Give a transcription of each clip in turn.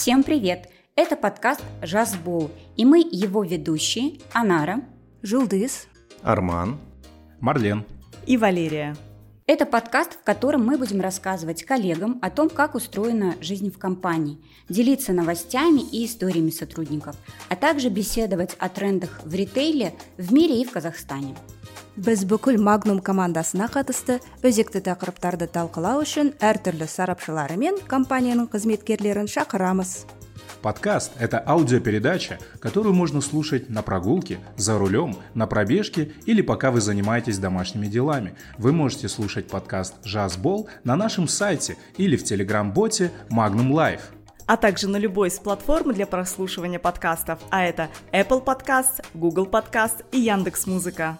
Всем привет! Это подкаст «Жазбол», и мы его ведущие Анара, Жулдыс, Арман, Марлен и Валерия. Это подкаст, в котором мы будем рассказывать коллегам о том, как устроена жизнь в компании, делиться новостями и историями сотрудников, а также беседовать о трендах в ритейле в мире и в Казахстане Біз бүкіл Magnum командасына қатысты өзекті тақырыптарды талқылау үшін әртүрлі сарапшылары мен компанияның қызметкерлерін шақырамыз. Подкаст – это аудиопередача, которую можно слушать на прогулке, за рулем, на пробежке или пока вы занимаетесь домашними делами. Вы можете слушать подкаст «Жазбол» на нашем сайте или в телеграм-боте Magnum Life. а также на любой из платформ для прослушивания подкастов, а это Apple Podcast, Google Podcast и Яндекс Музыка.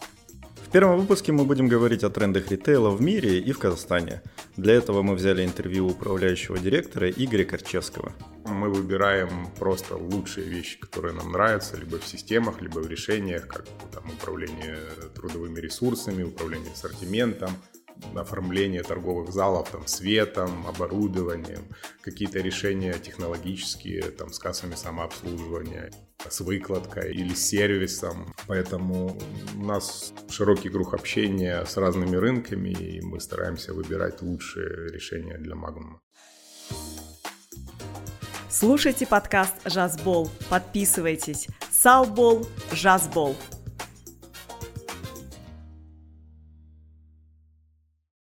В первом выпуске мы будем говорить о трендах ритейла в мире и в Казахстане. Для этого мы взяли интервью управляющего директора Игоря Корчевского. Мы выбираем просто лучшие вещи, которые нам нравятся, либо в системах, либо в решениях, как там, управление трудовыми ресурсами, управление ассортиментом, оформление торговых залов, там, светом, оборудованием, какие-то решения технологические, там, с кассами самообслуживания, с выкладкой или сервисом. Поэтому у нас широкий круг общения с разными рынками, и мы стараемся выбирать лучшие решения для Magnum. Слушайте подкаст «Жазбол», подписывайтесь. Салбол, Жазбол.